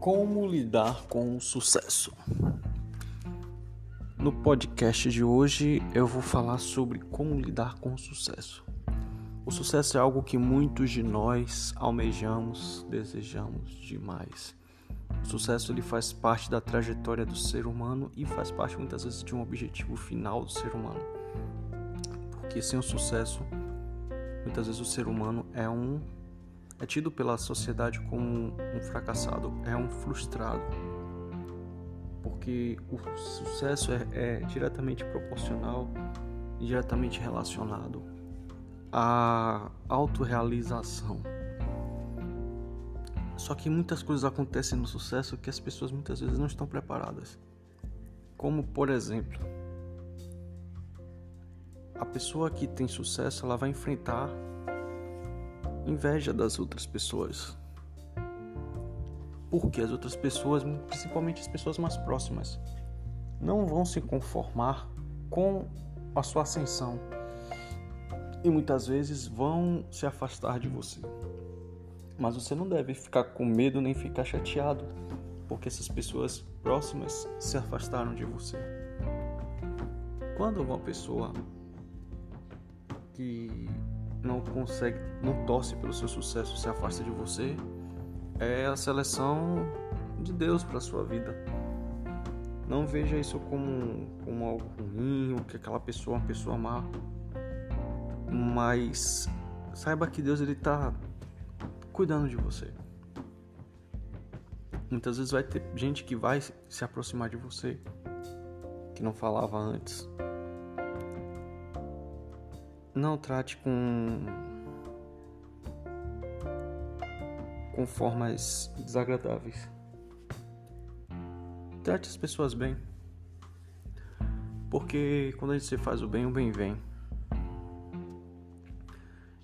Como lidar com o sucesso? No podcast de hoje eu vou falar sobre como lidar com o sucesso. O sucesso é algo que muitos de nós almejamos, desejamos demais. O sucesso ele faz parte da trajetória do ser humano e faz parte muitas vezes de um objetivo final do ser humano. Porque sem o sucesso, muitas vezes o ser humano é um é tido pela sociedade como um fracassado, é um frustrado. Porque o sucesso é, é diretamente proporcional e diretamente relacionado à autorrealização. Só que muitas coisas acontecem no sucesso que as pessoas muitas vezes não estão preparadas. Como, por exemplo, a pessoa que tem sucesso, ela vai enfrentar inveja das outras pessoas. Porque as outras pessoas, principalmente as pessoas mais próximas, não vão se conformar com a sua ascensão e muitas vezes vão se afastar de você. Mas você não deve ficar com medo nem ficar chateado, porque essas pessoas próximas se afastaram de você. Quando uma pessoa que não consegue, não torce pelo seu sucesso, se afasta de você, é a seleção de Deus para sua vida. Não veja isso como, como algo ruim, ou que aquela pessoa é uma pessoa má. Mas saiba que Deus ele está cuidando de você. Muitas vezes vai ter gente que vai se aproximar de você que não falava antes não trate com com formas desagradáveis. Trate as pessoas bem. Porque quando a gente faz o bem, o bem vem.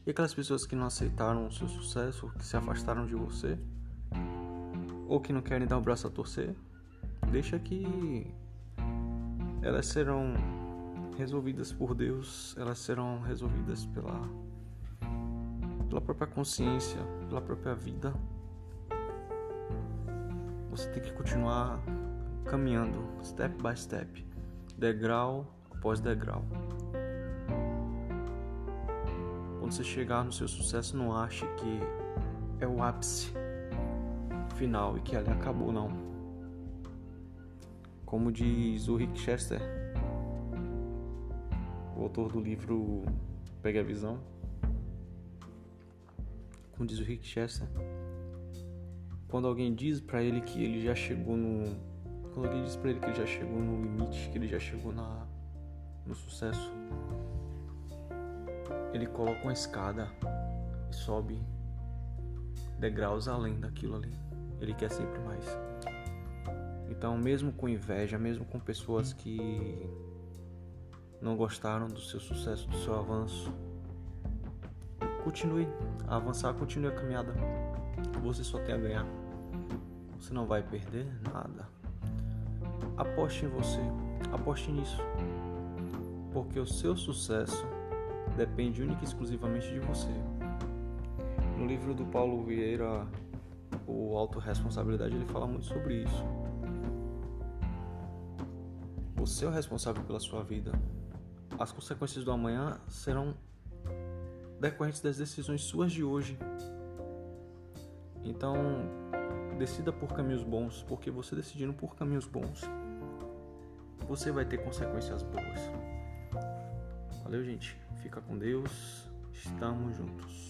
E aquelas pessoas que não aceitaram o seu sucesso, que se afastaram de você, ou que não querem dar o braço a torcer, deixa que elas serão resolvidas por Deus, elas serão resolvidas pela, pela própria consciência, pela própria vida. Você tem que continuar caminhando, step by step, degrau após degrau. Quando você chegar no seu sucesso, não ache que é o ápice final e que ali acabou, não. Como diz o Rick Chester, o autor do livro Pega a Visão, como diz o Rick Chester, quando alguém diz para ele que ele já chegou no quando alguém diz para ele que ele já chegou no limite, que ele já chegou na no sucesso, ele coloca uma escada e sobe degraus além daquilo ali. Ele quer sempre mais. Então, mesmo com inveja, mesmo com pessoas que não gostaram do seu sucesso, do seu avanço. Continue a avançar, continue a caminhada. Você só tem a ganhar. Você não vai perder nada. Aposte em você, aposte nisso. Porque o seu sucesso depende única e exclusivamente de você. No livro do Paulo Vieira, o Autoresponsabilidade, ele fala muito sobre isso. Você é o responsável pela sua vida as consequências do amanhã serão decorrentes das decisões suas de hoje. Então, decida por caminhos bons, porque você decidindo por caminhos bons, você vai ter consequências boas. Valeu, gente. Fica com Deus. Estamos juntos.